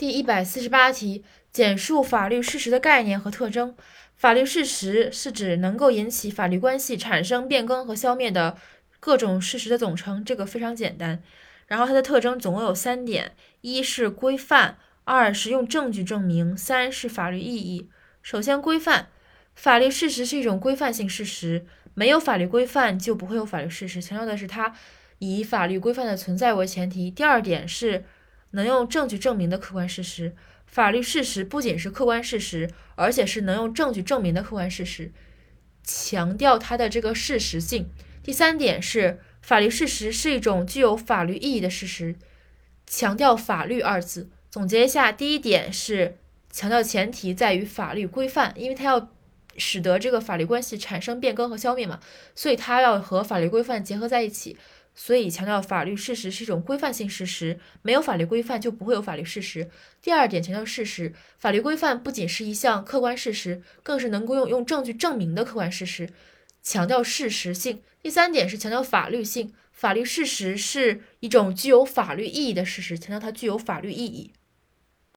第一百四十八题，简述法律事实的概念和特征。法律事实是指能够引起法律关系产生、变更和消灭的各种事实的总称，这个非常简单。然后它的特征总共有三点：一是规范，二是用证据证明，三是法律意义。首先，规范，法律事实是一种规范性事实，没有法律规范就不会有法律事实。强调的是它以法律规范的存在为前提。第二点是。能用证据证明的客观事实，法律事实不仅是客观事实，而且是能用证据证明的客观事实，强调它的这个事实性。第三点是，法律事实是一种具有法律意义的事实，强调“法律”二字。总结一下，第一点是强调前提在于法律规范，因为它要使得这个法律关系产生变更和消灭嘛，所以它要和法律规范结合在一起。所以强调法律事实是一种规范性事实，没有法律规范就不会有法律事实。第二点强调事实，法律规范不仅是一项客观事实，更是能够用用证据证明的客观事实，强调事实性。第三点是强调法律性，法律事实是一种具有法律意义的事实，强调它具有法律意义。